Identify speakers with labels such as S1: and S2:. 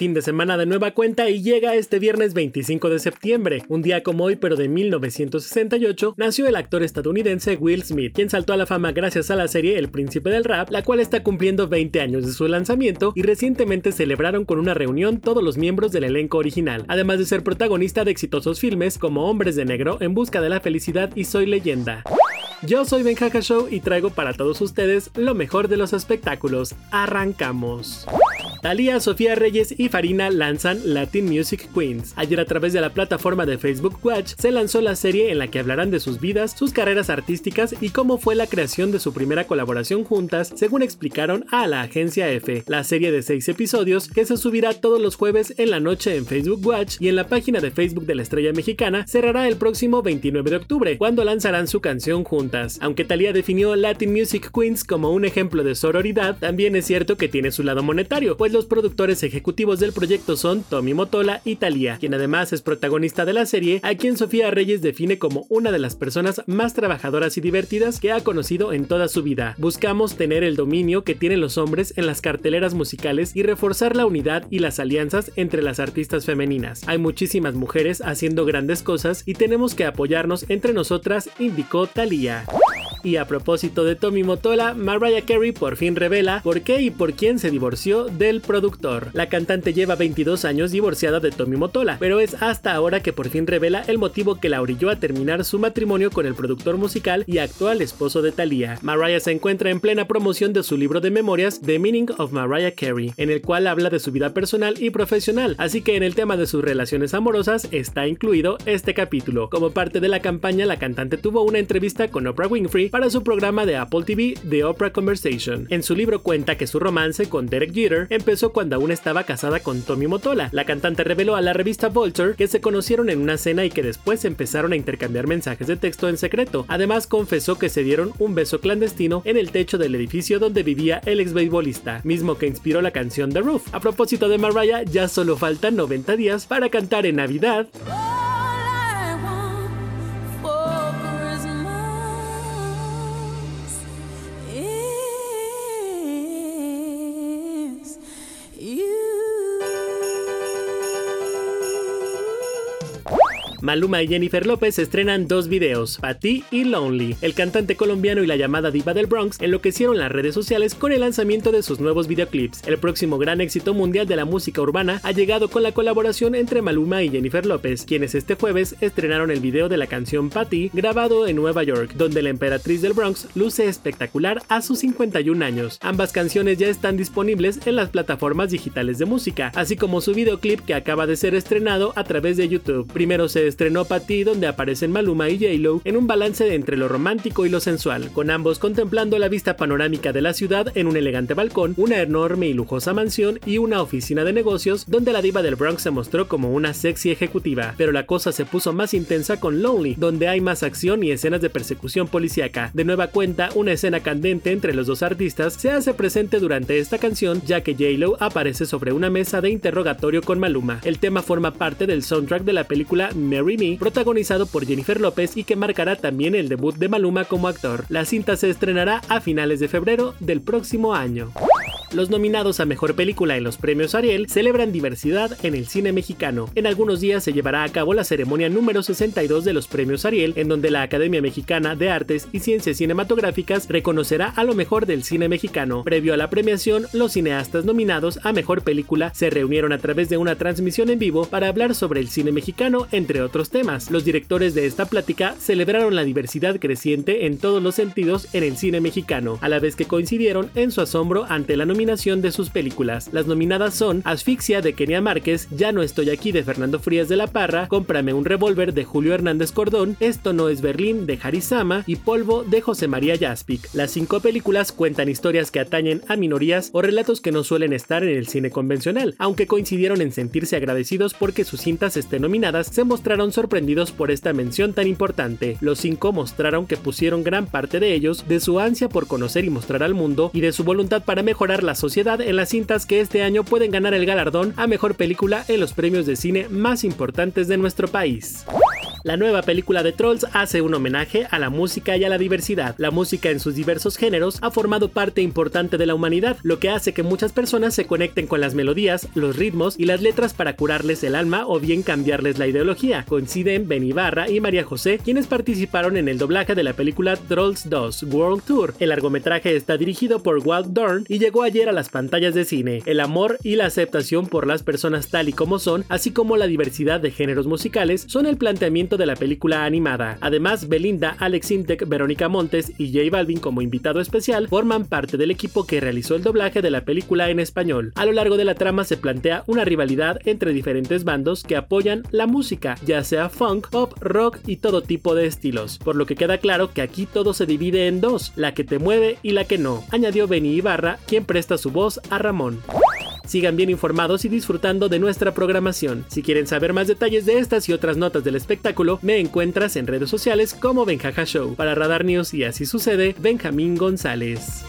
S1: Fin de semana de nueva cuenta y llega este viernes 25 de septiembre. Un día como hoy, pero de 1968, nació el actor estadounidense Will Smith, quien saltó a la fama gracias a la serie El Príncipe del Rap, la cual está cumpliendo 20 años de su lanzamiento y recientemente celebraron con una reunión todos los miembros del elenco original, además de ser protagonista de exitosos filmes como Hombres de Negro, En Busca de la Felicidad y Soy Leyenda. Yo soy Ben Show y traigo para todos ustedes lo mejor de los espectáculos. Arrancamos. Talía, Sofía Reyes y Farina lanzan Latin Music Queens. Ayer a través de la plataforma de Facebook Watch se lanzó la serie en la que hablarán de sus vidas, sus carreras artísticas y cómo fue la creación de su primera colaboración juntas, según explicaron a la agencia F. La serie de seis episodios que se subirá todos los jueves en la noche en Facebook Watch y en la página de Facebook de la estrella mexicana cerrará el próximo 29 de octubre, cuando lanzarán su canción juntas. Aunque Talía definió Latin Music Queens como un ejemplo de sororidad, también es cierto que tiene su lado monetario, pues los productores ejecutivos del proyecto son Tommy Motola y Thalía, quien además es protagonista de la serie, a quien Sofía Reyes define como una de las personas más trabajadoras y divertidas que ha conocido en toda su vida. Buscamos tener el dominio que tienen los hombres en las carteleras musicales y reforzar la unidad y las alianzas entre las artistas femeninas. Hay muchísimas mujeres haciendo grandes cosas y tenemos que apoyarnos entre nosotras, indicó Thalía. Y a propósito de Tommy Motola, Mariah Carey por fin revela por qué y por quién se divorció del productor. La cantante lleva 22 años divorciada de Tommy Motola, pero es hasta ahora que por fin revela el motivo que la orilló a terminar su matrimonio con el productor musical y actual esposo de Thalía. Mariah se encuentra en plena promoción de su libro de memorias The Meaning of Mariah Carey, en el cual habla de su vida personal y profesional, así que en el tema de sus relaciones amorosas está incluido este capítulo. Como parte de la campaña, la cantante tuvo una entrevista con Oprah Winfrey para su programa de Apple TV The Oprah Conversation. En su libro cuenta que su romance con Derek Jeter empezó cuando aún estaba casada con Tommy Motola. La cantante reveló a la revista Vulture que se conocieron en una cena y que después empezaron a intercambiar mensajes de texto en secreto. Además confesó que se dieron un beso clandestino en el techo del edificio donde vivía el ex beisbolista, mismo que inspiró la canción The Roof. A propósito de Mariah, ya solo faltan 90 días para cantar en Navidad. Maluma y Jennifer López estrenan dos videos, Patty y Lonely. El cantante colombiano y la llamada diva del Bronx enloquecieron las redes sociales con el lanzamiento de sus nuevos videoclips. El próximo gran éxito mundial de la música urbana ha llegado con la colaboración entre Maluma y Jennifer López, quienes este jueves estrenaron el video de la canción Patty grabado en Nueva York, donde la emperatriz del Bronx luce espectacular a sus 51 años. Ambas canciones ya están disponibles en las plataformas digitales de música, así como su videoclip que acaba de ser estrenado a través de YouTube. Primero se estrenó Patty donde aparecen Maluma y J-Lo en un balance entre lo romántico y lo sensual, con ambos contemplando la vista panorámica de la ciudad en un elegante balcón, una enorme y lujosa mansión y una oficina de negocios donde la diva del Bronx se mostró como una sexy ejecutiva. Pero la cosa se puso más intensa con Lonely, donde hay más acción y escenas de persecución policíaca. De nueva cuenta, una escena candente entre los dos artistas se hace presente durante esta canción, ya que J-Lo aparece sobre una mesa de interrogatorio con Maluma. El tema forma parte del soundtrack de la película Marry protagonizado por Jennifer López y que marcará también el debut de Maluma como actor. La cinta se estrenará a finales de febrero del próximo año los nominados a Mejor Película en los premios Ariel celebran diversidad en el cine mexicano. En algunos días se llevará a cabo la ceremonia número 62 de los premios Ariel, en donde la Academia Mexicana de Artes y Ciencias Cinematográficas reconocerá a lo mejor del cine mexicano. Previo a la premiación, los cineastas nominados a Mejor Película se reunieron a través de una transmisión en vivo para hablar sobre el cine mexicano, entre otros temas. Los directores de esta plática celebraron la diversidad creciente en todos los sentidos en el cine mexicano, a la vez que coincidieron en su asombro ante la nominación de sus películas. Las nominadas son Asfixia de Kenia Márquez, Ya no estoy aquí de Fernando Frías de la Parra, Cómprame un revólver de Julio Hernández Cordón, Esto no es Berlín de Harisama y Polvo de José María Jaspic. Las cinco películas cuentan historias que atañen a minorías o relatos que no suelen estar en el cine convencional, aunque coincidieron en sentirse agradecidos porque sus cintas estén nominadas, se mostraron sorprendidos por esta mención tan importante. Los cinco mostraron que pusieron gran parte de ellos de su ansia por conocer y mostrar al mundo y de su voluntad para mejorar la la sociedad en las cintas que este año pueden ganar el galardón a mejor película en los premios de cine más importantes de nuestro país. La nueva película de Trolls hace un homenaje a la música y a la diversidad. La música en sus diversos géneros ha formado parte importante de la humanidad, lo que hace que muchas personas se conecten con las melodías, los ritmos y las letras para curarles el alma o bien cambiarles la ideología. Coinciden Ben Ibarra y María José, quienes participaron en el doblaje de la película Trolls 2 World Tour. El largometraje está dirigido por Walt Dorn y llegó ayer a las pantallas de cine. El amor y la aceptación por las personas tal y como son, así como la diversidad de géneros musicales, son el planteamiento de la película animada. Además, Belinda, Alex Intec, Verónica Montes y J Balvin como invitado especial forman parte del equipo que realizó el doblaje de la película en español. A lo largo de la trama se plantea una rivalidad entre diferentes bandos que apoyan la música, ya sea funk, pop, rock y todo tipo de estilos, por lo que queda claro que aquí todo se divide en dos, la que te mueve y la que no, añadió Benny Ibarra, quien presta su voz a Ramón. Sigan bien informados y disfrutando de nuestra programación. Si quieren saber más detalles de estas y otras notas del espectáculo, me encuentras en redes sociales como Benjaja Show. Para Radar News y así sucede, Benjamín González.